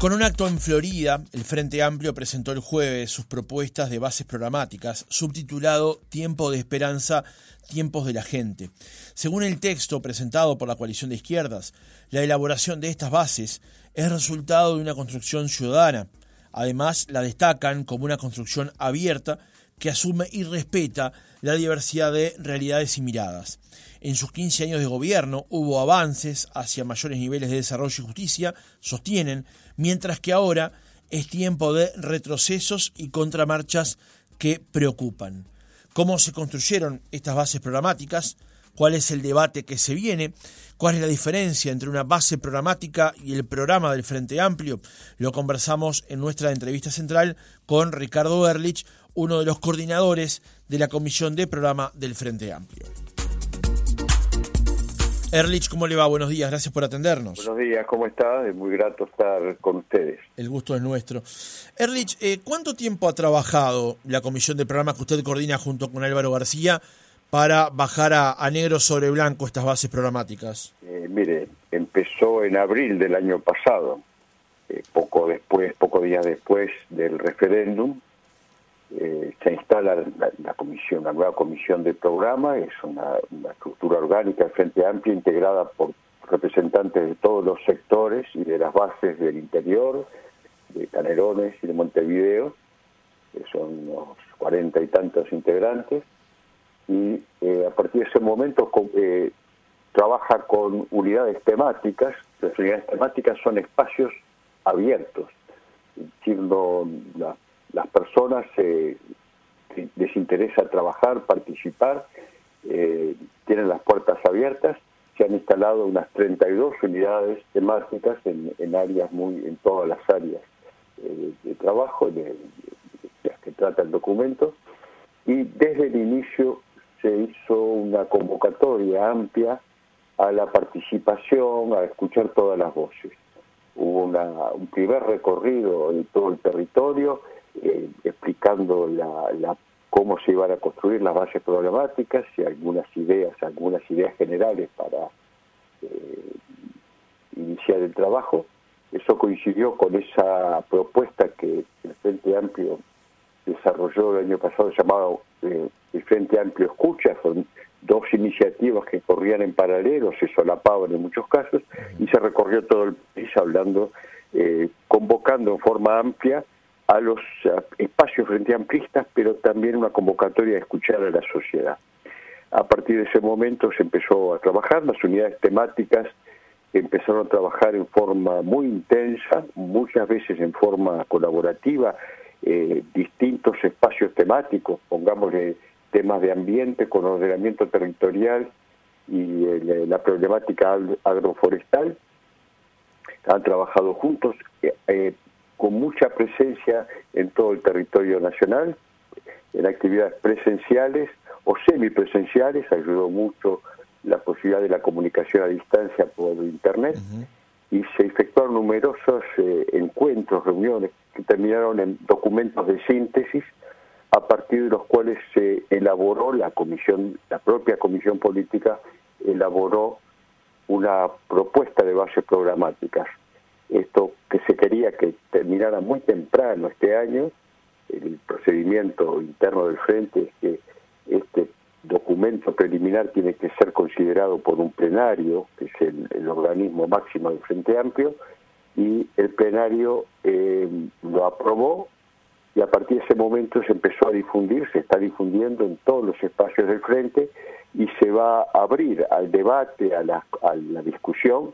Con un acto en Florida, el Frente Amplio presentó el jueves sus propuestas de bases programáticas, subtitulado Tiempo de Esperanza, Tiempos de la Gente. Según el texto presentado por la coalición de izquierdas, la elaboración de estas bases es resultado de una construcción ciudadana. Además, la destacan como una construcción abierta que asume y respeta la diversidad de realidades y miradas. En sus 15 años de gobierno hubo avances hacia mayores niveles de desarrollo y justicia, sostienen, mientras que ahora es tiempo de retrocesos y contramarchas que preocupan. ¿Cómo se construyeron estas bases programáticas? ¿Cuál es el debate que se viene? ¿Cuál es la diferencia entre una base programática y el programa del Frente Amplio? Lo conversamos en nuestra entrevista central con Ricardo Erlich, uno de los coordinadores de la Comisión de Programa del Frente Amplio. Erlich, ¿cómo le va? Buenos días, gracias por atendernos. Buenos días, ¿cómo está? Es muy grato estar con ustedes. El gusto es nuestro. Erlich, eh, ¿cuánto tiempo ha trabajado la comisión de programa que usted coordina junto con Álvaro García para bajar a, negro sobre blanco estas bases programáticas? Eh, mire, empezó en abril del año pasado, eh, poco después, pocos días después del referéndum, eh, se instala la, comisión, la nueva comisión de programa, es una, estructura orgánica del Frente Amplio integrada por representantes de todos los sectores y de las bases del interior, de Canerones y de Montevideo, que son unos cuarenta y tantos integrantes, y eh, a partir de ese momento eh, trabaja con unidades temáticas, las unidades temáticas son espacios abiertos, siendo las personas se les interesa trabajar, participar, eh, tienen las puertas abiertas, se han instalado unas 32 unidades temáticas en, en áreas muy, en todas las áreas eh, de trabajo de, las que trata el documento, y desde el inicio se hizo una convocatoria amplia a la participación, a escuchar todas las voces. Hubo un primer recorrido en todo el territorio, eh, explicando la, cómo se iban a construir las bases problemáticas y algunas ideas, algunas ideas generales para eh, iniciar el trabajo. Eso coincidió con esa propuesta que el Frente Amplio desarrolló el año pasado llamado eh, el Frente Amplio Escucha, son dos iniciativas que corrían en paralelo, se solapaban en muchos casos, y se recorrió todo el país hablando, convocando en forma amplia a los espacios frente amplistas, pero también una convocatoria de escuchar a la sociedad. A partir de ese momento se empezó a trabajar, las unidades temáticas empezaron a trabajar en forma muy intensa, muchas veces en forma colaborativa, eh, distintos espacios temáticos, pongámosle temas de ambiente con ordenamiento territorial y eh, la problemática agroforestal, han trabajado juntos, eh, con mucha presencia en todo el territorio nacional, en actividades presenciales o semipresenciales, ayudó mucho la posibilidad de la comunicación a distancia por Internet, y se efectuaron numerosos eh, encuentros, reuniones, que terminaron en documentos de síntesis, a partir de los cuales se elaboró la comisión, la propia comisión política elaboró una propuesta de bases programáticas esto que se quería que terminara muy temprano este año, el procedimiento interno del frente es que este documento preliminar tiene que ser considerado por un plenario, que es el, organismo máximo del Frente Amplio, y el plenario eh, lo aprobó y a partir de ese momento se empezó a difundir, se está difundiendo en todos los espacios del Frente y se va a abrir al debate, a la, a la discusión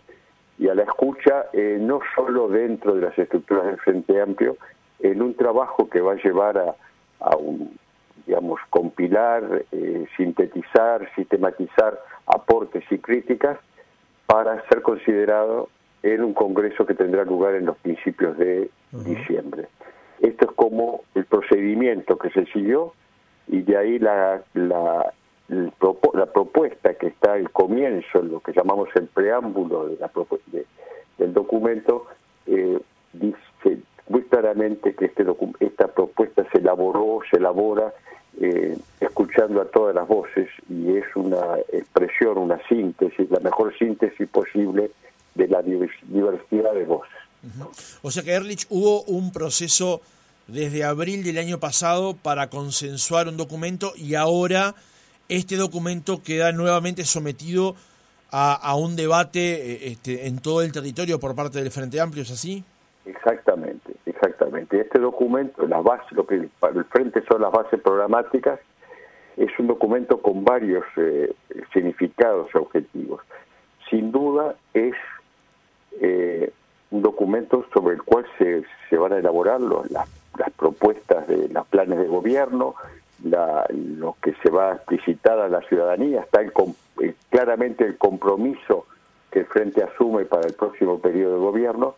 y a la escucha eh, no solo dentro de las estructuras del Frente Amplio, en un trabajo que va a llevar a, a un, digamos, compilar, eh, sintetizar, sistematizar aportes y críticas para ser considerado en un congreso que tendrá lugar en los principios de diciembre. Esto es como el procedimiento que se siguió y de ahí la, la, la propuesta que está al comienzo, lo que llamamos el preámbulo de la del documento, eh, dice muy claramente que este esta propuesta se elaboró, se elabora eh, escuchando a todas las voces y es una expresión, una síntesis, la mejor síntesis posible de la diversidad de voces. O sea que Erlich hubo un proceso desde abril del año pasado para consensuar un documento y ahora este documento queda nuevamente sometido a, un debate eh, este, en todo el territorio por parte del Frente Amplio, ¿es así? Exactamente, exactamente. Este documento, las bases, lo que para el Frente son las bases programáticas, es un documento con varios eh, significados y objetivos. Sin duda es eh, un documento sobre el cual se, se van a elaborar las, las propuestas de los planes de gobierno, lo que se va a explicitar a la ciudadanía, está el, claramente el compromiso que el Frente asume para el próximo periodo de gobierno,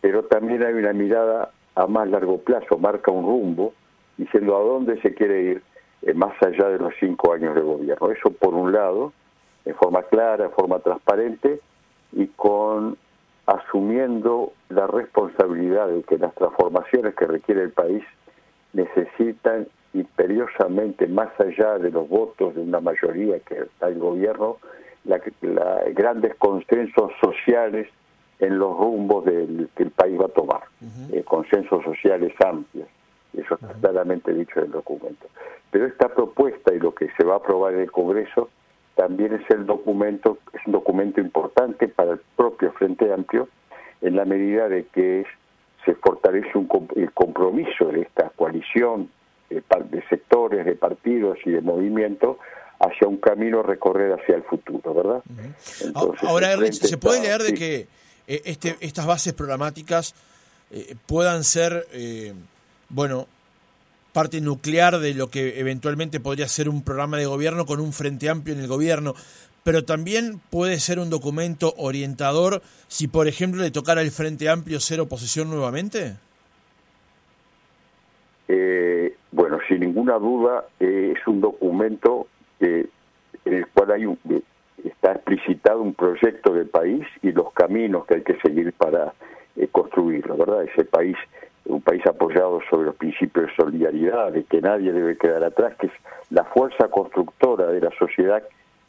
pero también hay una mirada a más largo plazo, marca un rumbo, diciendo a dónde se quiere ir eh, más allá de los cinco años de gobierno. Eso por un lado, en forma clara, en forma transparente y con asumiendo la responsabilidad de que las transformaciones que requiere el país necesitan imperiosamente, más allá de los votos de una mayoría que está el gobierno, la, grandes consensos sociales en los rumbos del, que el país va a tomar, eh, consensos sociales amplios. Eso está claramente dicho en el documento. Pero esta propuesta y lo que se va a aprobar en el Congreso también es el documento, es un documento importante para el propio Frente Amplio, en la medida de que se fortalece un, el compromiso de esta coalición de, sectores, de partidos y de movimientos hacia un camino a recorrer hacia el futuro, ¿verdad? Ahora, ¿se puede leer de que eh, este, estas bases programáticas eh, puedan ser, eh, bueno, parte nuclear de lo que eventualmente podría ser un programa de gobierno con un frente amplio en el gobierno, pero también puede ser un documento orientador si, por ejemplo, le tocara al frente amplio ser oposición nuevamente? Eh, sin ninguna duda eh, es un documento en el cual hay un, está explicitado un proyecto de país y los caminos que hay que seguir para eh, construirlo, ¿verdad? Ese país, un país apoyado sobre los principios de solidaridad, de que nadie debe quedar atrás, que es la fuerza constructora de la sociedad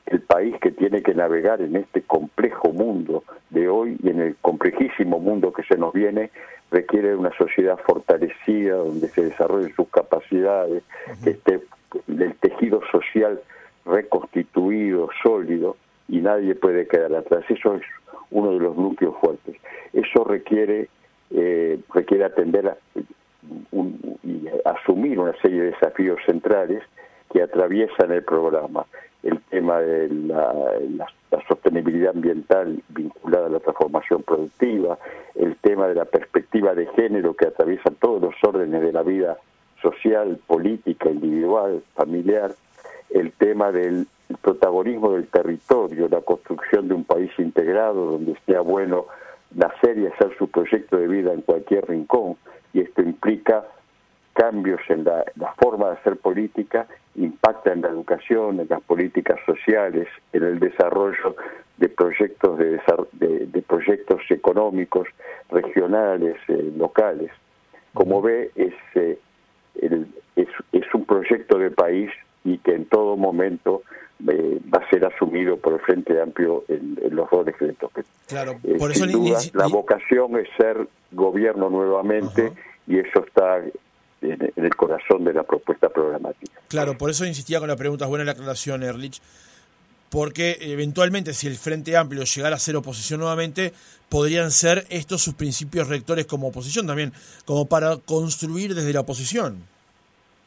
el país que tiene que navegar en este complejo mundo de hoy y en el complejísimo mundo que se nos viene, requiere una sociedad fortalecida, donde se desarrollen sus capacidades, que esté el tejido social reconstituido, sólido, y nadie puede quedar atrás. Eso es uno de los núcleos fuertes. Eso requiere, eh, requiere atender y asumir una serie de desafíos centrales que atraviesan el programa el tema de la, sostenibilidad ambiental vinculada a la transformación productiva, el tema de la perspectiva de género que atraviesa todos los órdenes de la vida social, política, individual, familiar, el tema del protagonismo del territorio, la construcción de un país integrado donde sea bueno nacer y hacer su proyecto de vida en cualquier rincón, y esto implica cambios en la, forma de hacer política impacta en la educación, en las políticas sociales, en el desarrollo de proyectos de, de, proyectos económicos regionales, eh, locales. Como ve, es, eh, es, es, un proyecto de país y que en todo momento eh, va a ser asumido por el Frente Amplio en, los dos decretos. Claro, por eso la vocación es ser gobierno nuevamente y eso está en, el corazón de la propuesta programática. Claro, por eso insistía con la pregunta, buena la aclaración, Erlich, porque eventualmente si el Frente Amplio llegara a ser oposición nuevamente, podrían ser estos sus principios rectores como oposición también, como para construir desde la oposición.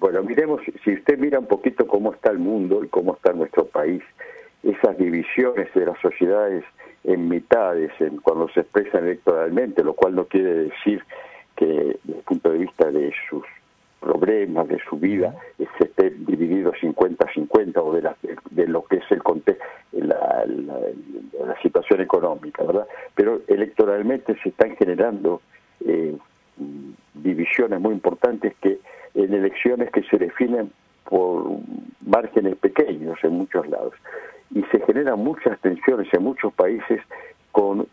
Bueno, miremos, si usted mira un poquito cómo está el mundo y cómo está nuestro país, esas divisiones de las sociedades en mitades en, cuando se expresan electoralmente, lo cual no quiere decir que desde el punto de vista de sus problemas de su vida se esté dividido 50-50 o de, la, de lo que es el contexto, la, situación económica, ¿verdad? Pero electoralmente se están generando eh, divisiones muy importantes que en elecciones que se definen por márgenes pequeños en muchos lados y se generan muchas tensiones en muchos países con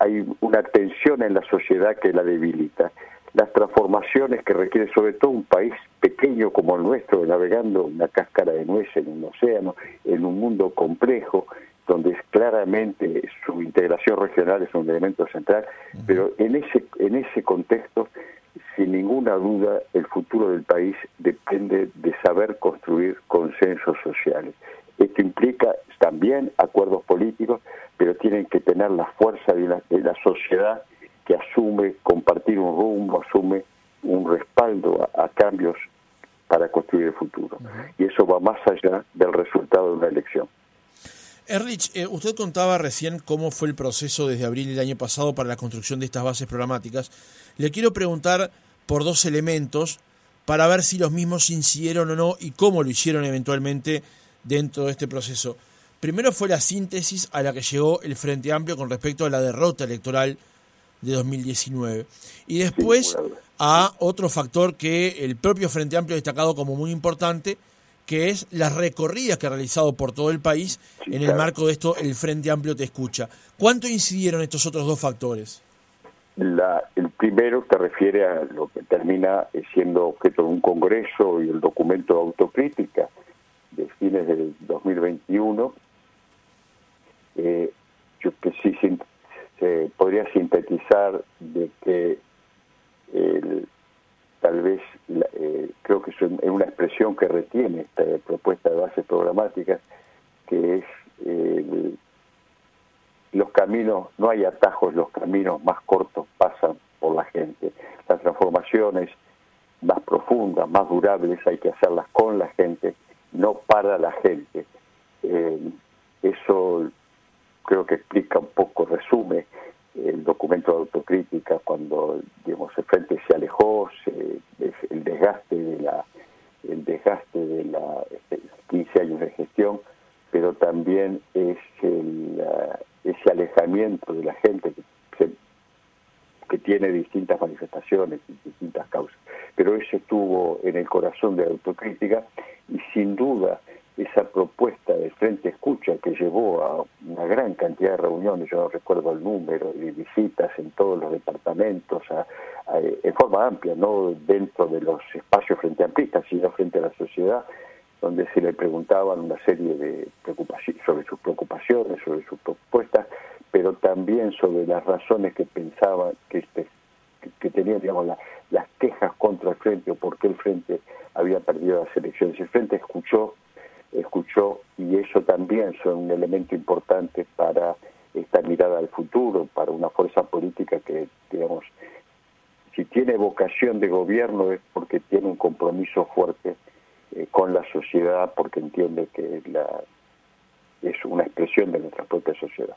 hay una tensión en la sociedad que la debilita las transformaciones que requiere sobre todo un país pequeño como el nuestro, navegando una cáscara de nuez en un océano, en un mundo complejo, donde es claramente su integración regional es un elemento central, pero en ese, en ese contexto, sin ninguna duda, el futuro del país depende de saber construir consensos sociales. Esto implica también acuerdos políticos, pero tienen que tener la fuerza de la, de la sociedad que asume compartir un rumbo, asume un respaldo a, cambios para construir el futuro. Y eso va más allá del resultado de una elección. Erlich, eh, usted contaba recién cómo fue el proceso desde abril del año pasado para la construcción de estas bases programáticas. Le quiero preguntar por dos elementos para ver si los mismos incidieron o no y cómo lo hicieron eventualmente dentro de este proceso. Primero fue la síntesis a la que llegó el Frente Amplio con respecto a la derrota electoral de 2019. Y después a otro factor que el propio Frente Amplio ha destacado como muy importante, que es las recorridas que ha realizado por todo el país en el marco de esto el Frente Amplio te escucha. ¿Cuánto incidieron estos otros dos factores? La, el primero se refiere a lo que termina siendo objeto de un congreso y el documento de autocrítica de fines del 2021, eh, yo que sí podría sintetizar de que tal vez eh, creo que es una expresión que retiene esta propuesta de bases programáticas, que es los caminos, no hay atajos, los caminos más cortos pasan por la gente. Las transformaciones más profundas, más durables, hay que hacerlas con la gente, no para la gente. Eh, eso creo que explica un poco, resume el documento de autocrítica cuando digamos el frente se alejó el desgaste de la el desgaste de la 15 este, años de gestión pero también es el, ese alejamiento de la gente que, que tiene distintas manifestaciones y distintas causas. Pero eso estuvo en el corazón de la autocrítica y sin duda esa propuesta de Frente Escucha que llevó a una gran cantidad de reuniones, yo no recuerdo el número, y visitas en todos los departamentos, en forma amplia, no dentro de los espacios frente amplistas, sino frente a la sociedad, donde se le preguntaban una serie de preocupaciones sobre sus preocupaciones, sobre sus propuestas, pero también sobre las razones que pensaban que, este, que, tenían, digamos, las quejas contra el Frente o por qué el Frente había perdido las elecciones. El Frente escuchó escuchó y eso también son un elemento importante para esta mirada al futuro, para una fuerza política que, digamos, si tiene vocación de gobierno es porque tiene un compromiso fuerte eh, con la sociedad, porque entiende que la, es una expresión de nuestra propia sociedad.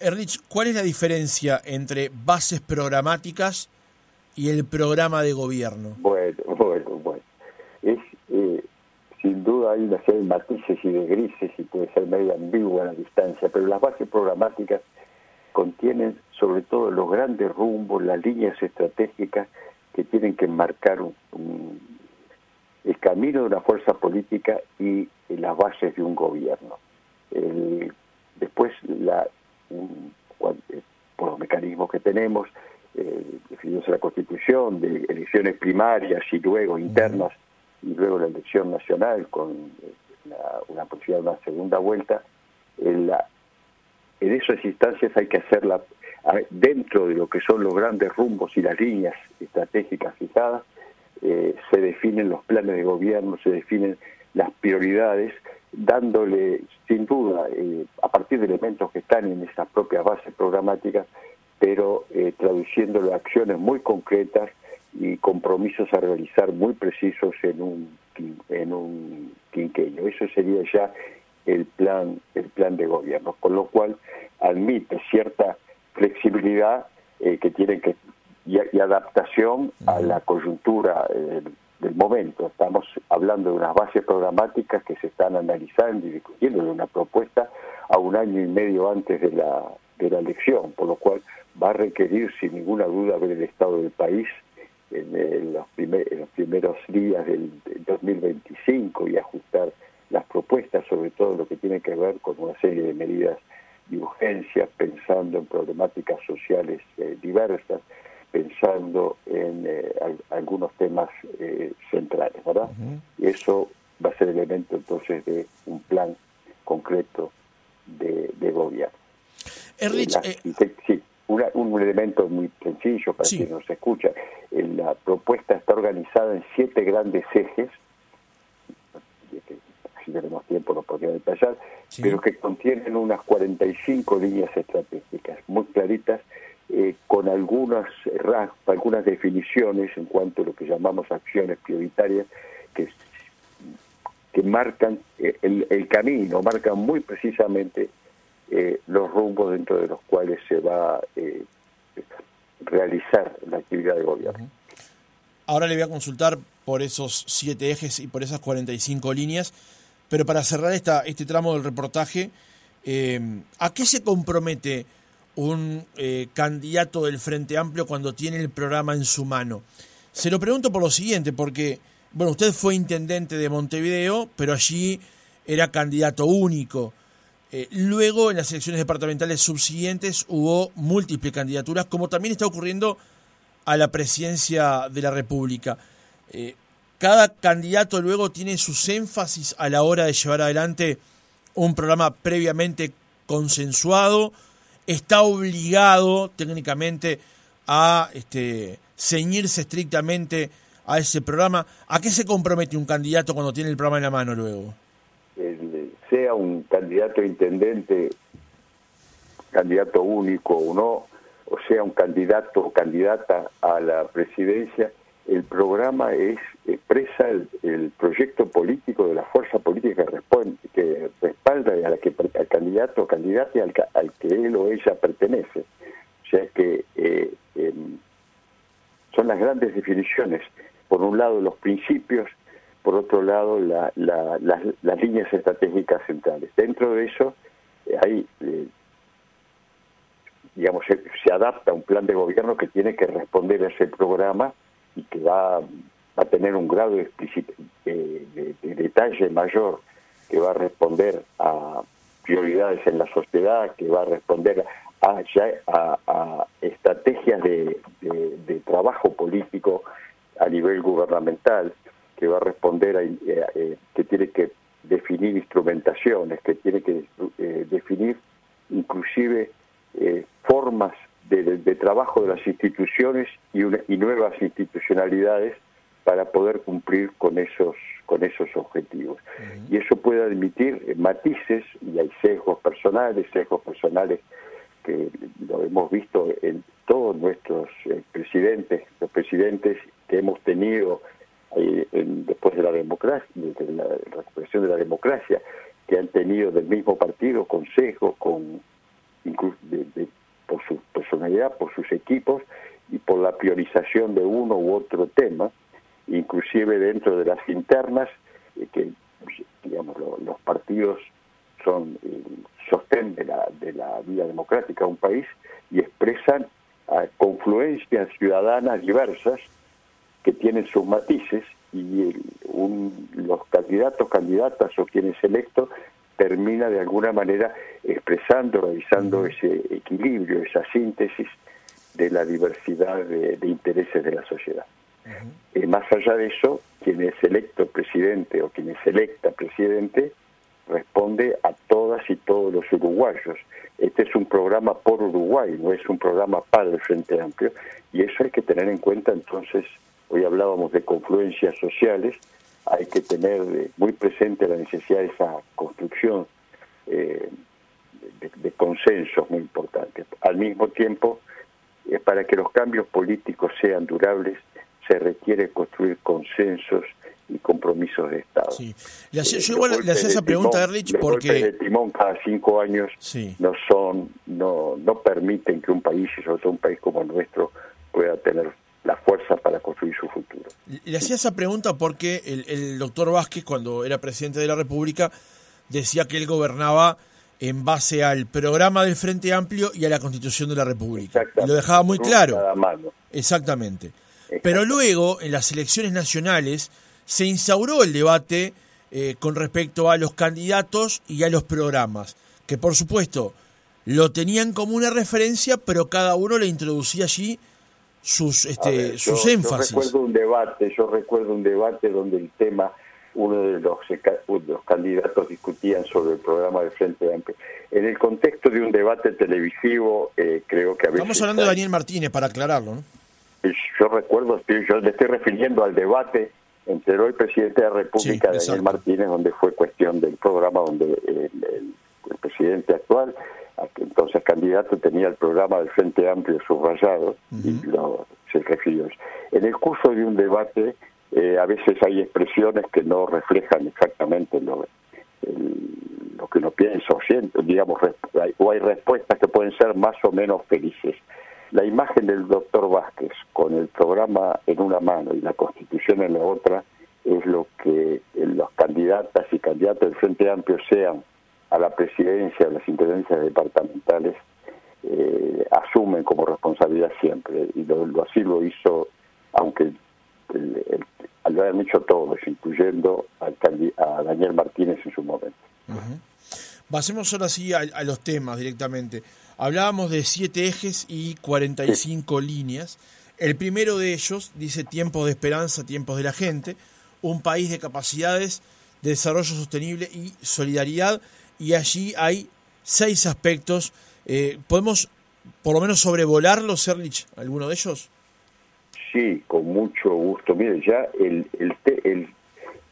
Erlich, ¿cuál es la diferencia entre bases programáticas y el programa de gobierno? Bueno. Eh, sin duda hay una serie de matices y de grises y puede ser medio ambigua a la distancia, pero las bases programáticas contienen sobre todo los grandes rumbos, las líneas estratégicas que tienen que marcar el camino de una fuerza política y las bases de un gobierno. después, la, eh, por los mecanismos que tenemos, eh, definidos en la Constitución, de elecciones primarias y luego internas, y luego la elección nacional con eh, una posibilidad de una segunda vuelta, en, la, esas instancias hay que hacerla dentro de lo que son los grandes rumbos y las líneas estratégicas fijadas, eh, se definen los planes de gobierno, se definen las prioridades, dándole sin duda, eh, a partir de elementos que están en esas propias bases programáticas, pero traduciéndolo a acciones muy concretas y compromisos a realizar muy precisos en un en un quinquenio. Eso sería ya el plan el plan de gobierno, con lo cual admite cierta flexibilidad eh, que tiene que y, adaptación a la coyuntura eh, del momento. Estamos hablando de unas bases programáticas que se están analizando y discutiendo de una propuesta a un año y medio antes de la de la elección, por lo cual va a requerir sin ninguna duda ver el estado del país en, los, los primeros días del, 2025 y ajustar las propuestas, sobre todo lo que tiene que ver con una serie de medidas de urgencia, pensando en problemáticas sociales eh, diversas, pensando en eh, algunos temas eh, centrales, ¿verdad? Y eso va a ser elemento entonces de un plan concreto Erlich, sí, un elemento muy sencillo para quien nos escucha. La propuesta está organizada en siete grandes ejes, si tenemos tiempo lo podría detallar, pero que contienen unas 45 líneas estratégicas muy claritas, eh, con algunas algunas definiciones en cuanto a lo que llamamos acciones prioritarias que, que marcan eh, el, camino, marcan muy precisamente eh, los rumbos dentro de los cuales se va a realizar la actividad de gobierno. Ahora le voy a consultar por esos siete ejes y por esas 45 líneas, pero para cerrar esta, este tramo del reportaje, ¿a qué se compromete un eh, candidato del Frente Amplio cuando tiene el programa en su mano? Se lo pregunto por lo siguiente, porque, bueno, usted fue intendente de Montevideo, pero allí era candidato único. Eh, luego, en las elecciones departamentales subsiguientes, hubo múltiples candidaturas, como también está ocurriendo a la presidencia de la República. Eh, cada candidato luego tiene sus énfasis a la hora de llevar adelante un programa previamente consensuado, está obligado técnicamente a este, ceñirse estrictamente a ese programa. ¿A qué se compromete un candidato cuando tiene el programa en la mano luego? Sea un candidato a intendente, candidato único o no, o sea un candidato o candidata a la presidencia, el programa es expresa el, proyecto político de la fuerza política que, respalda a la que, al candidato o candidata al, al, que él o ella pertenece. O sea que eh, em, son las grandes definiciones. Por un lado los principios, por otro lado la, las, líneas estratégicas centrales. Dentro de eso eh, hay, eh, digamos, se, adapta un plan de gobierno que tiene que responder a ese programa y que va, a tener un grado de, de, detalle mayor, que va a responder a prioridades en la sociedad, que va a responder a, a, estrategias de, trabajo político a nivel gubernamental, que va a responder a, eh, que tiene que definir instrumentaciones, que tiene que eh, definir inclusive eh, formas de, trabajo de las instituciones y, y nuevas institucionalidades para poder cumplir con esos con esos objetivos. Y eso puede admitir matices, y hay sesgos personales, sesgos personales que lo hemos visto en todos nuestros eh, presidentes, los presidentes que hemos tenido eh, después de la democracia, de la recuperación de la democracia, que han tenido del mismo partido, con sesgos, con incluso de por su personalidad, por sus equipos y por la priorización de uno u otro tema, inclusive dentro de las internas, eh, que digamos los partidos son el sostén de la, de la vida democrática de un país y expresan confluencias ciudadanas diversas que tienen sus matices y los candidatos, candidatas o quienes electos termina de alguna manera expresando, realizando ese equilibrio, esa síntesis de la diversidad de, intereses de la sociedad. y más allá de eso, quien es electo presidente o quien es electa presidente responde a todas y todos los uruguayos. Este es un programa por Uruguay, no es un programa para el Frente Amplio, y eso hay que tener en cuenta entonces, hoy hablábamos de confluencias sociales, hay que tener eh, muy presente la necesidad de esa construcción eh, de, consensos muy importantes. Al mismo tiempo, eh, para que los cambios políticos sean durables, se requiere construir consensos y compromisos de Estado. Sí. Le hacía, yo igual le hacía esa pregunta, Erlich, porque... de timón cada cinco años no son, no, no permiten que un país, y sobre todo un país como el nuestro, pueda tener la fuerza para construir su futuro. Le hacía esa pregunta porque el, doctor Vázquez, cuando era presidente de la República, decía que él gobernaba en base al programa del Frente Amplio y a la Constitución de la República. Y lo dejaba muy claro. Exactamente. Pero luego, en las elecciones nacionales, se instauró el debate eh, con respecto a los candidatos y a los programas, que por supuesto lo tenían como una referencia, pero cada uno le introducía allí sus este sus énfasis. Yo recuerdo un debate, yo recuerdo un debate donde el tema uno de los, los candidatos discutían sobre el programa de Frente Amplio. En el contexto de un debate televisivo, eh, creo que a veces... Estamos hablando de Daniel Martínez, para aclararlo, ¿no? Yo recuerdo, yo le estoy refiriendo al debate entre el presidente de la República, Daniel Martínez, donde fue cuestión del programa donde el, presidente actual, entonces candidato, tenía el programa del Frente Amplio subrayado y lo, se refirió. En el curso de un debate, eh, a veces hay expresiones que no reflejan exactamente lo, lo que uno piensa o siente, digamos, o hay respuestas que pueden ser más o menos felices. La imagen del doctor Vázquez con el programa en una mano y la constitución en la otra es lo que los candidatas y candidatos del Frente Amplio sean a la presidencia, a las intendencias departamentales, eh, asumen como responsabilidad siempre. Y lo, así lo hizo, aunque lo hayan hecho todos, incluyendo a Daniel Martínez en su momento. Pasemos ahora sí a, los temas directamente. Hablábamos de siete ejes y 45 líneas. El primero de ellos dice tiempos de esperanza, tiempos de la gente, un país de capacidades, de desarrollo sostenible y solidaridad. Y allí hay seis aspectos. Eh, ¿Podemos por lo menos sobrevolarlos, Serlich, alguno de ellos? Sí, con mucho gusto. Mire, ya el, el, el,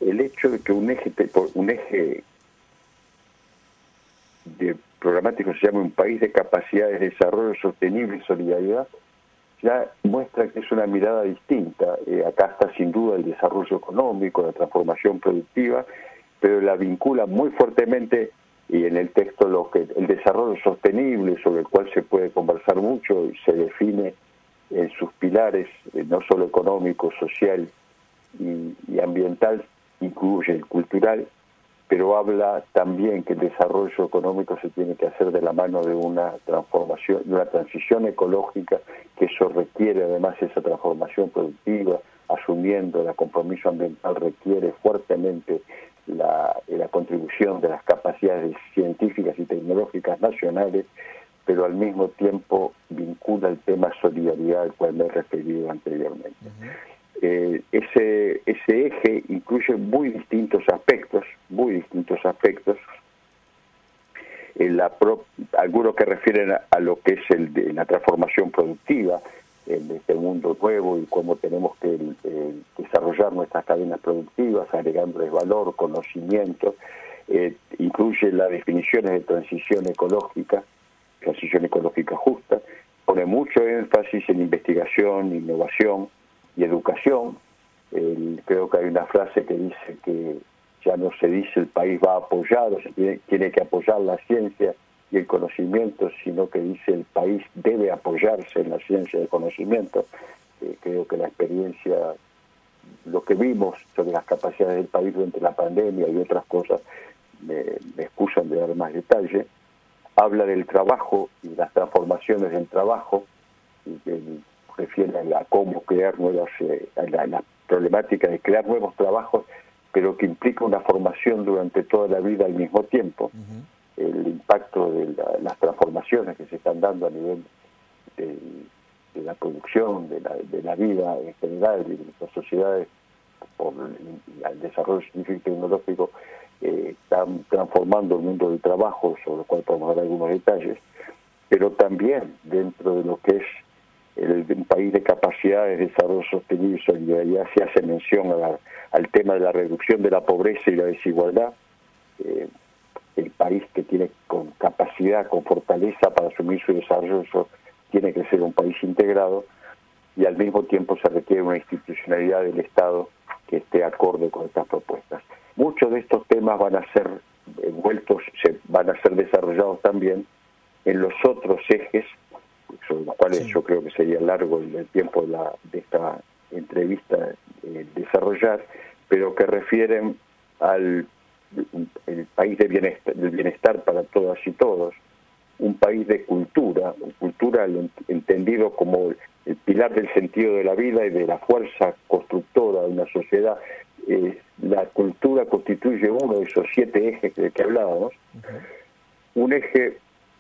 el hecho de que un eje, un eje de programático se llame un país de capacidades de desarrollo sostenible y solidaridad, ya muestra que es una mirada distinta. Eh, acá está sin duda el desarrollo económico, la transformación productiva, pero la vincula muy fuertemente y en el texto lo que el desarrollo sostenible sobre el cual se puede conversar mucho y se define en sus pilares eh, no solo económico, social y, y ambiental, incluye el cultural, pero habla también que el desarrollo económico se tiene que hacer de la mano de una transformación, de una transición ecológica, que eso requiere además esa transformación productiva, asumiendo el compromiso ambiental requiere fuertemente la, la contribución de las capacidades científicas y tecnológicas nacionales, pero al mismo tiempo vincula el tema solidaridad al cual me he referido anteriormente. Eh, ese, ese eje incluye muy distintos aspectos, muy distintos aspectos, algunos que refieren a, lo que es el de la transformación productiva en este mundo nuevo y cómo tenemos que desarrollar nuestras cadenas productivas, agregándoles valor, conocimiento, eh, incluye las definiciones de transición ecológica, transición ecológica justa, pone mucho énfasis en investigación, innovación, y educación. creo que hay una frase que dice que ya no se dice el país va apoyado, se tiene, tiene que apoyar la ciencia y el conocimiento, sino que dice el país debe apoyarse en la ciencia y el conocimiento. Eh, creo que la experiencia, lo que vimos sobre las capacidades del país durante la pandemia y otras cosas, me, excusan de dar más detalle, habla del trabajo y las transformaciones del trabajo, y refiere a, cómo crear nuevas, eh, a, la, problemática de crear nuevos trabajos, pero que implica una formación durante toda la vida al mismo tiempo. El impacto de las transformaciones que se están dando a nivel de, la producción, de la, la vida en general, de las sociedades, por el, desarrollo científico y tecnológico, eh, están transformando el mundo del trabajo, sobre lo cual podemos dar algunos detalles, pero también dentro de lo que es el, país de capacidades, de desarrollo sostenible y solidaridad se hace mención al tema de la reducción de la pobreza y la desigualdad. Eh, el país que tiene con capacidad, con fortaleza para asumir su desarrollo, tiene que ser un país integrado y al mismo tiempo se requiere una institucionalidad del Estado que esté acorde con estas propuestas. Muchos de estos temas van a ser envueltos, se, van a ser desarrollados también en los otros ejes sobre los cuales yo creo que sería largo el, tiempo de, la, de esta entrevista eh, desarrollar, pero que refieren al el país de bienestar, del bienestar para todas y todos, un país de cultura, cultura entendido como el pilar del sentido de la vida y de la fuerza constructora de una sociedad. Eh, la cultura constituye uno de esos siete ejes de que hablábamos. Un eje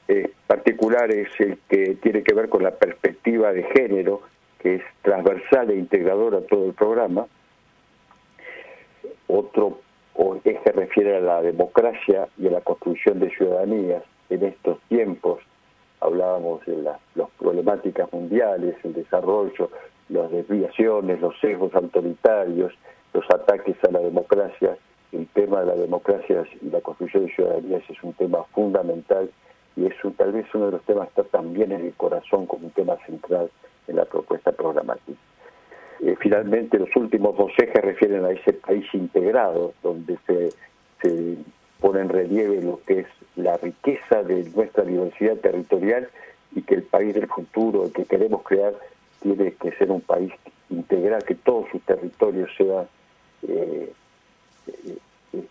eh, particular es el que tiene que ver con la perspectiva de género, que es transversal e integradora a todo el programa. Otro o que se refiere a la democracia y a la construcción de ciudadanías en estos tiempos. Hablábamos de las problemáticas mundiales, el desarrollo, las desviaciones, los sesgos autoritarios, los ataques a la democracia. El tema de la democracia y la construcción de ciudadanías es un tema fundamental y es tal vez uno de los temas que está también en el corazón como un tema central en la propuesta programática. Eh, finalmente, los últimos dos ejes refieren a ese país integrado, donde se, se pone en relieve lo que es la riqueza de nuestra diversidad territorial y que el país del futuro, el que queremos crear, tiene que ser un país integral, que todos sus territorios sean eh, eh,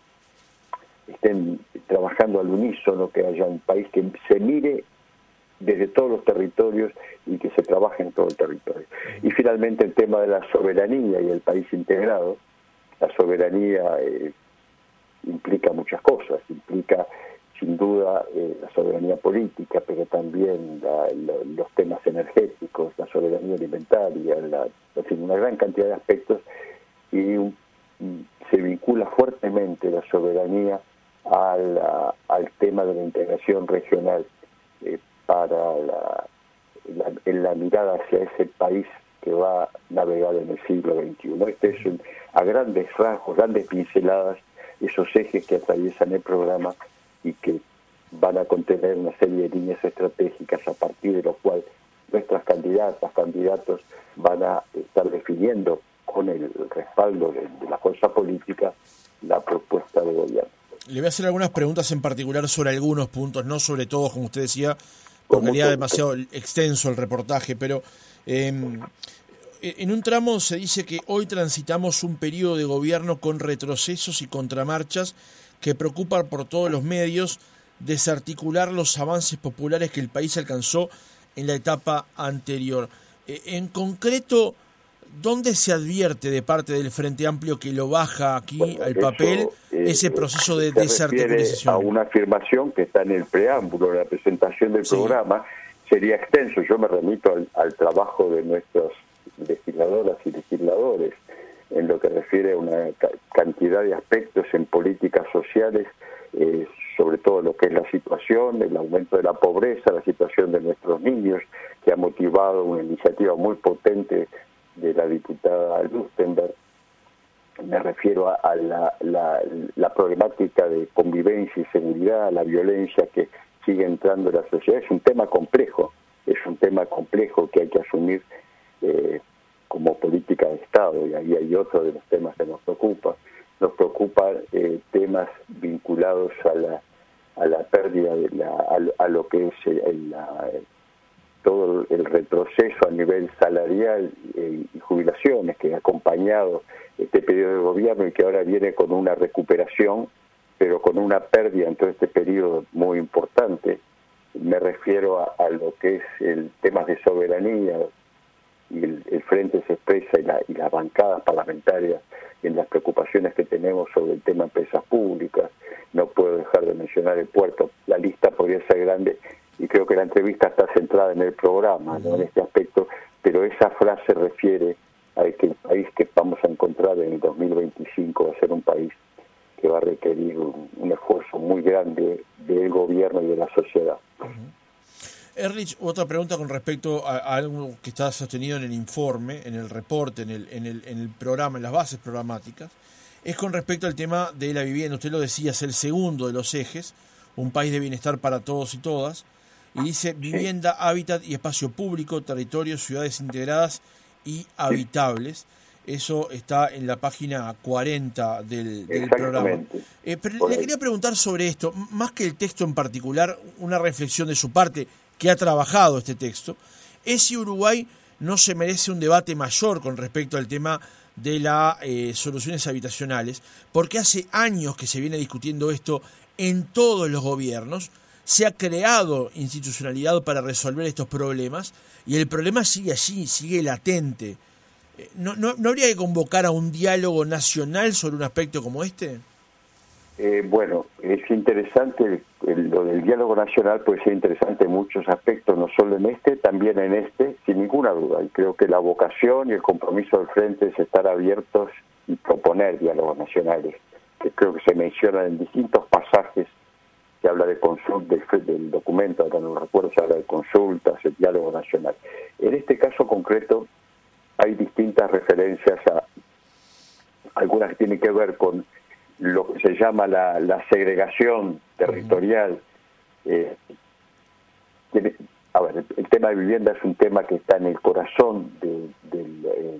estén trabajando al unísono, que haya un país que se mire desde todos los territorios y que se trabaje en todo el territorio. Y finalmente el tema de la soberanía y el país integrado. La soberanía eh, implica muchas cosas, implica sin duda eh, la soberanía política, pero también los temas energéticos, la soberanía alimentaria, la, una gran cantidad de aspectos y se vincula fuertemente la soberanía al, al tema de la integración regional para la, en la mirada hacia ese país que va a navegar en el siglo XXI. Este es a grandes rasgos, grandes pinceladas, esos ejes que atraviesan el programa y que van a contener una serie de líneas estratégicas a partir de lo cual nuestras candidatas, candidatos van a estar definiendo con el respaldo de, la fuerza política la propuesta de gobierno. Le voy a hacer algunas preguntas en particular sobre algunos puntos, no sobre todos, como usted decía, porque sería demasiado extenso el reportaje, pero em, en un tramo se dice que hoy transitamos un periodo de gobierno con retrocesos y contramarchas que preocupan por todos los medios desarticular los avances populares que el país alcanzó en la etapa anterior. E, en concreto, ¿dónde se advierte de parte del Frente Amplio que lo baja aquí al papel eh, ese proceso de desarticulización? A una afirmación que está en el preámbulo, la presentación del programa, sería extenso. Yo me remito al, trabajo de nuestras legisladoras y legisladores en lo que refiere a una cantidad de aspectos en políticas sociales, eh, sobre todo lo que es la situación, el aumento de la pobreza, la situación de nuestros niños, que ha motivado una iniciativa muy potente de la diputada Lustenberg. Me refiero a, la, la, problemática de convivencia y seguridad, la violencia que sigue entrando en la sociedad. Es un tema complejo, es un tema complejo que hay que asumir eh, como política de Estado y ahí hay otro de los temas que nos preocupa. Nos preocupa eh, temas vinculados a la, a la pérdida, de la, a, lo que es el, todo el retroceso a nivel salarial eh, y jubilaciones que ha acompañado este periodo de gobierno y que ahora viene con una recuperación, pero con una pérdida en todo este periodo muy importante. Me refiero a, lo que es el tema de soberanía y el, frente se expresa y, la, y las bancadas parlamentarias en las preocupaciones que tenemos sobre el tema empresas públicas. No puedo dejar de mencionar el puerto. La lista podría ser grande y creo que la entrevista está centrada en el programa, ¿no? en este aspecto, pero esa frase refiere a que el país que vamos a encontrar en el 2025 va a ser un país que va a requerir un, esfuerzo muy grande del gobierno y de la sociedad. Erlich, otra pregunta con respecto a, algo que está sostenido en el informe, en el reporte, en el, en, el, en el programa, en las bases programáticas, es con respecto al tema de la vivienda. Usted lo decía, es el segundo de los ejes, un país de bienestar para todos y todas y dice vivienda, hábitat y espacio público, territorios, ciudades integradas y habitables. Eso está en la página 40 del, programa. Eh, pero le quería preguntar sobre esto, más que el texto en particular, una reflexión de su parte, que ha trabajado este texto, es si Uruguay no se merece un debate mayor con respecto al tema de las eh, soluciones habitacionales, porque hace años que se viene discutiendo esto en todos los gobiernos, se ha creado institucionalidad para resolver estos problemas y el problema sigue allí, sigue latente. Eh, ¿No, no, habría que convocar a un diálogo nacional sobre un aspecto como este? Eh, bueno, es interesante, lo del diálogo nacional puede ser interesante en muchos aspectos, no solo en este, también en este, sin ninguna duda. Y creo que la vocación y el compromiso del frente es estar abiertos y proponer diálogos nacionales que creo que se mencionan en distintos pasajes que habla de consulta del, documento, ahora no recuerdo, se habla de consultas, el diálogo nacional. En este caso concreto hay distintas referencias a algunas que tienen que ver con lo que se llama la, segregación territorial. Eh, a ver, el, tema de vivienda es un tema que está en el corazón del, eh,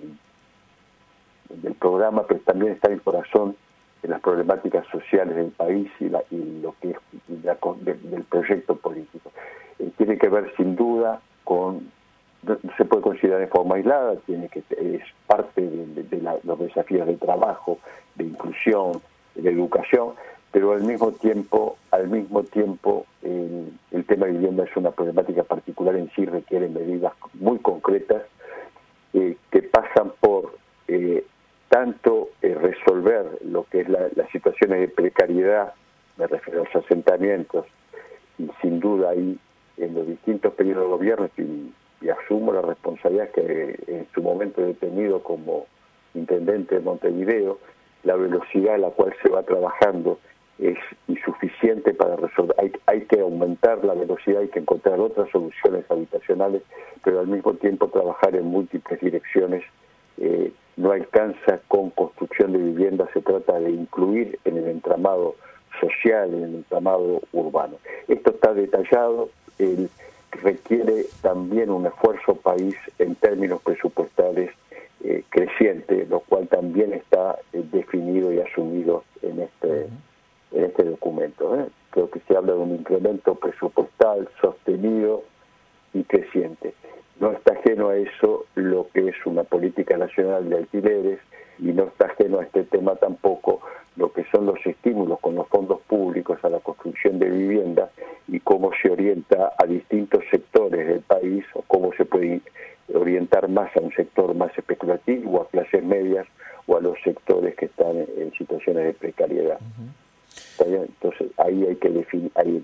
del programa, pero también está en el corazón de las problemáticas sociales del país y, la, y lo que es del proyecto político. Eh, tiene que ver sin duda con, no, se puede considerar de forma aislada, tiene que es parte de, los desafíos de trabajo, de inclusión, de educación, pero al mismo tiempo, al mismo tiempo el, el tema de vivienda es una problemática particular en sí, requiere medidas muy concretas eh, que pasan por eh, tanto eh, resolver lo que es la, las situaciones de precariedad, me refiero a los asentamientos, y sin duda ahí en los distintos periodos de gobierno, y, asumo la responsabilidad que en su momento he tenido como intendente de Montevideo, la velocidad a la cual se va trabajando es insuficiente para resolver. Hay, hay que aumentar la velocidad, hay que encontrar otras soluciones habitacionales, pero al mismo tiempo trabajar en múltiples direcciones eh, no alcanza con construcción de vivienda, se trata de incluir en el entramado social, en el entramado urbano. Esto está detallado, requiere también un esfuerzo país en términos presupuestales eh, creciente, lo cual también está eh, definido y asumido en este, en este documento. ¿eh? Creo que se habla de un incremento presupuestal sostenido y creciente. No está ajeno a eso lo que es una política nacional de alquileres y no está ajeno a este tema tampoco lo que son los estímulos con los fondos públicos a la construcción de vivienda y cómo se orienta a distintos sectores del país o cómo se puede orientar más a un sector más especulativo, a clases medias o a los sectores que están en situaciones de precariedad. Entonces ahí hay que definir, ahí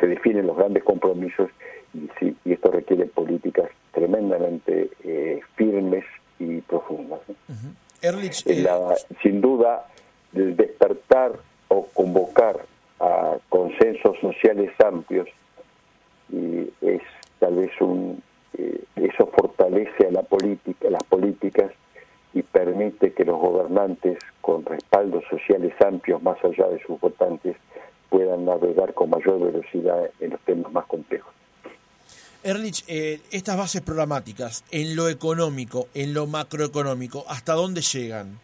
se definen los grandes compromisos y, sí, y esto requiere políticas tremendamente eh, firmes y profundas. Eh, sin duda, el despertar o convocar a consensos sociales amplios y es tal vez un eh, eso fortalece a la política, las políticas y permite que los gobernantes con respaldos sociales amplios más allá de sus votantes puedan navegar con mayor velocidad en los temas más. Erlich, eh, estas bases programáticas, en lo económico, en lo macroeconómico, ¿hasta dónde llegan?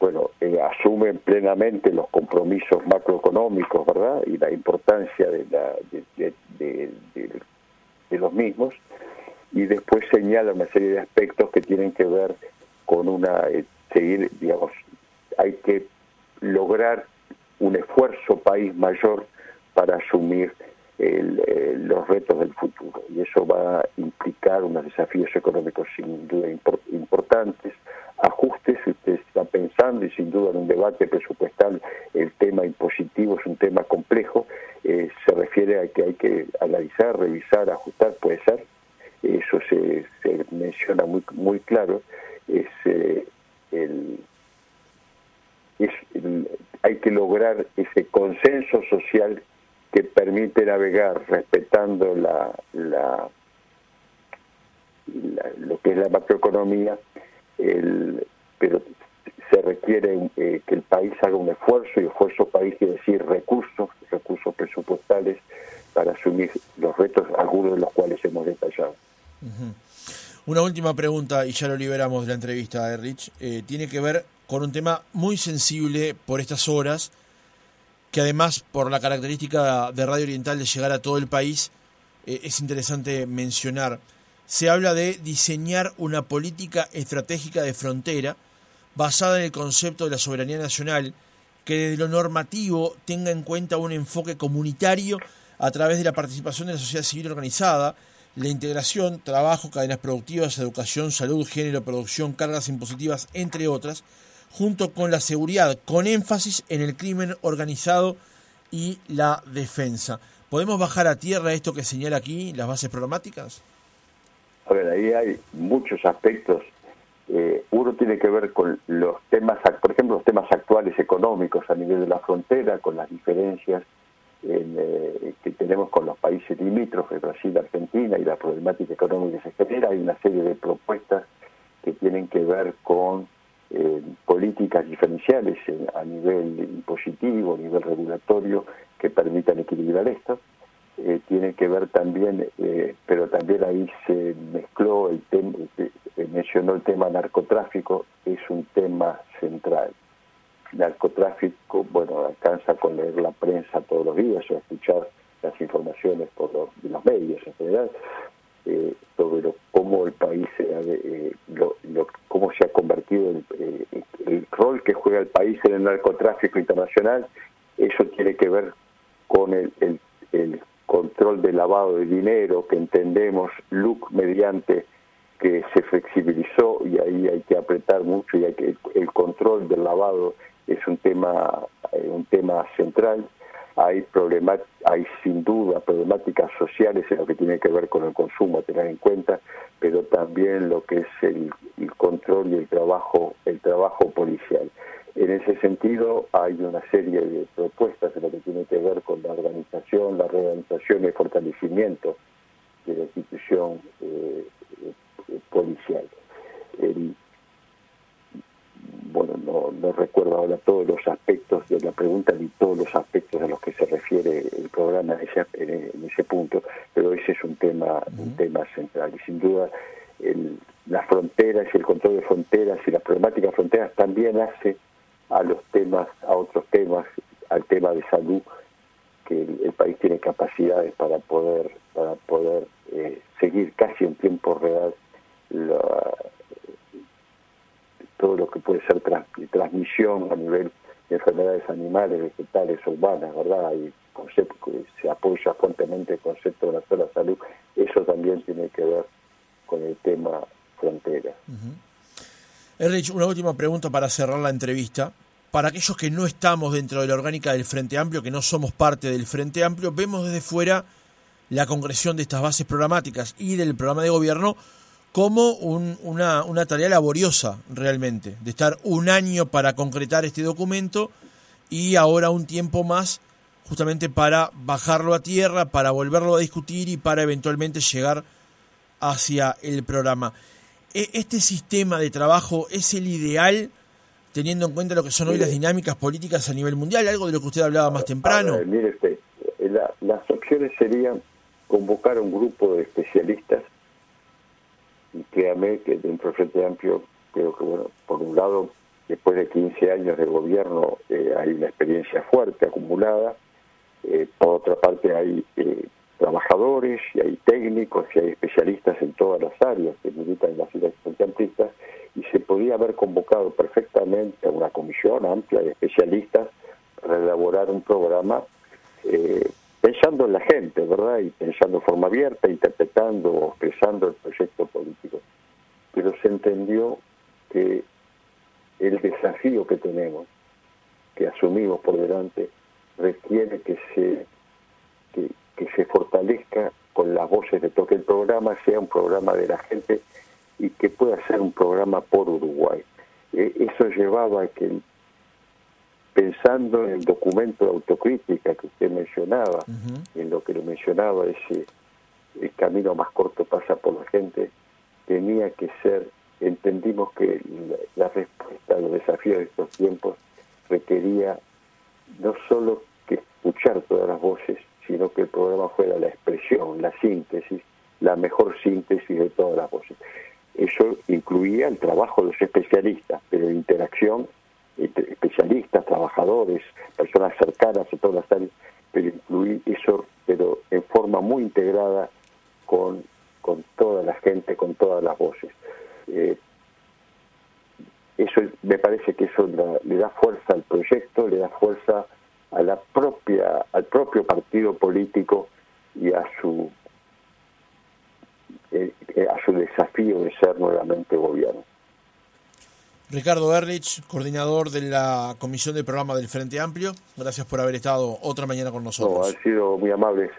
Bueno, eh, asumen plenamente los compromisos macroeconómicos, ¿verdad? Y la importancia de, la, de, los mismos. Y después señala una serie de aspectos que tienen que ver con una, eh, seguir, digamos, hay que lograr un esfuerzo país mayor para asumir eh, los retos del futuro. Y eso va a implicar unos desafíos económicos sin duda importantes, ajustes, usted está pensando, y sin duda en un debate presupuestal el tema impositivo es un tema complejo, eh, se refiere a que hay que analizar, revisar, ajustar, puede ser, eso se, menciona muy, muy claro, es, eh, el, es hay que lograr ese consenso social que permite navegar respetando la, la, lo que es la macroeconomía, el, pero se requiere eh, que el país haga un esfuerzo, y esfuerzo país quiere decir recursos, recursos presupuestales para asumir los retos, algunos de los cuales hemos detallado. Una última pregunta, y ya lo liberamos de la entrevista, Erich, eh, tiene que ver con un tema muy sensible por estas horas, que además por la característica de Radio Oriental de llegar a todo el país, eh, es interesante mencionar. Se habla de diseñar una política estratégica de frontera basada en el concepto de la soberanía nacional, que desde lo normativo tenga en cuenta un enfoque comunitario a través de la participación de la sociedad civil organizada, la integración, trabajo, cadenas productivas, educación, salud, género, producción, cargas impositivas, entre otras, junto con la seguridad, con énfasis en el crimen organizado y la defensa. ¿Podemos bajar a tierra esto que señala aquí las bases programáticas? A ver, ahí hay muchos aspectos Eh, uno tiene que ver con los temas, por ejemplo, los temas actuales económicos a nivel de la frontera, con las diferencias eh, que tenemos con los países limítrofes, Brasil, Argentina, y la problemática económica que se genera. Hay una serie de propuestas que tienen que ver con eh, políticas diferenciales a nivel impositivo, a nivel regulatorio, que permitan equilibrar esto. Eh, tiene que ver también, eh, pero también ahí se mezcló el tema, mencionó el tema narcotráfico, es un tema central. Narcotráfico, bueno, alcanza con leer la prensa todos los días o escuchar las informaciones por los, los medios en general sobre cómo el país, lo, cómo se ha convertido el, el rol que juega el país en el narcotráfico internacional, eso tiene que ver con el, el, control del lavado de dinero que entendemos, LUC mediante que se flexibilizó y ahí hay que apretar mucho y hay que el control del lavado es un tema eh, un tema central hay hay sin duda problemáticas sociales en lo que tiene que ver con el consumo a tener en cuenta pero también lo que es el, el control y el trabajo el trabajo policial en ese sentido, hay una serie de propuestas en lo que tiene que ver con la organización, la reorganización y el fortalecimiento de la institución eh, eh, policial. Bueno, no, no, recuerdo ahora todos los aspectos de la pregunta ni todos los aspectos a los que se refiere el programa en ese, en ese punto, pero ese es un tema, un tema central. Y sin duda el, las fronteras y el control de fronteras y las problemáticas de fronteras también hace a los temas, a otros temas, al tema de salud, que el, país tiene capacidades para poder para poder eh, seguir casi en tiempo real todo lo que puede ser transmisión a nivel de enfermedades animales, vegetales o humanas, ¿verdad? Y concepto, se apoya fuertemente el concepto de la sola salud. Eso también tiene que ver con el tema frontera. Erich, una última pregunta para cerrar la entrevista. Para aquellos que no estamos dentro de la orgánica del Frente Amplio, que no somos parte del Frente Amplio, vemos desde fuera la concreción de estas bases programáticas y del programa de gobierno como una, una tarea laboriosa realmente, de estar un año para concretar este documento y ahora un tiempo más justamente para bajarlo a tierra, para volverlo a discutir y para eventualmente llegar hacia el programa. E, ¿Este sistema de trabajo es el ideal teniendo en cuenta lo que son hoy las dinámicas políticas a nivel mundial? Algo de lo que usted hablaba más temprano. mire usted, eh, las opciones serían convocar a un grupo de especialistas y créame que dentro del Frente Amplio creo que, bueno, por un lado, después de 15 años de gobierno eh, hay una experiencia fuerte acumulada, eh, por otra parte hay trabajadores y hay técnicos y hay especialistas en todas las áreas que militan en las ciudades fronteristas y se podía haber convocado perfectamente a una comisión amplia de especialistas para elaborar un programa eh, pensando en la gente, ¿verdad? Y pensando de forma abierta, interpretando o expresando el proyecto político. Pero se entendió que el desafío que tenemos, que asumimos por delante, requiere que se que se fortalezca con las voces de todo, que el programa sea un programa de la gente y que pueda ser un programa por Uruguay. Eh, eso llevaba a que, pensando en el documento de autocrítica que usted mencionaba, en lo que lo mencionaba, ese el camino más corto pasa por la gente, tenía que ser, entendimos que la respuesta a los desafíos de estos tiempos requería no solo que escuchar todas las voces, sino que el programa fuera la expresión, la síntesis, la mejor síntesis de todas las voces. Eso incluía el trabajo de los especialistas, pero interacción entre especialistas, trabajadores, personas cercanas a todas las áreas, pero incluir eso, pero en forma muy integrada con, con toda la gente, con todas las voces. Eh, eso me parece que eso le da fuerza al proyecto, le da fuerza a la propia al propio partido político y a su eh, eh, a su desafío de ser nuevamente gobierno. Ricardo Erlich, coordinador de la Comisión de Programa del Frente Amplio, gracias por haber estado otra mañana con nosotros. ha sido muy amable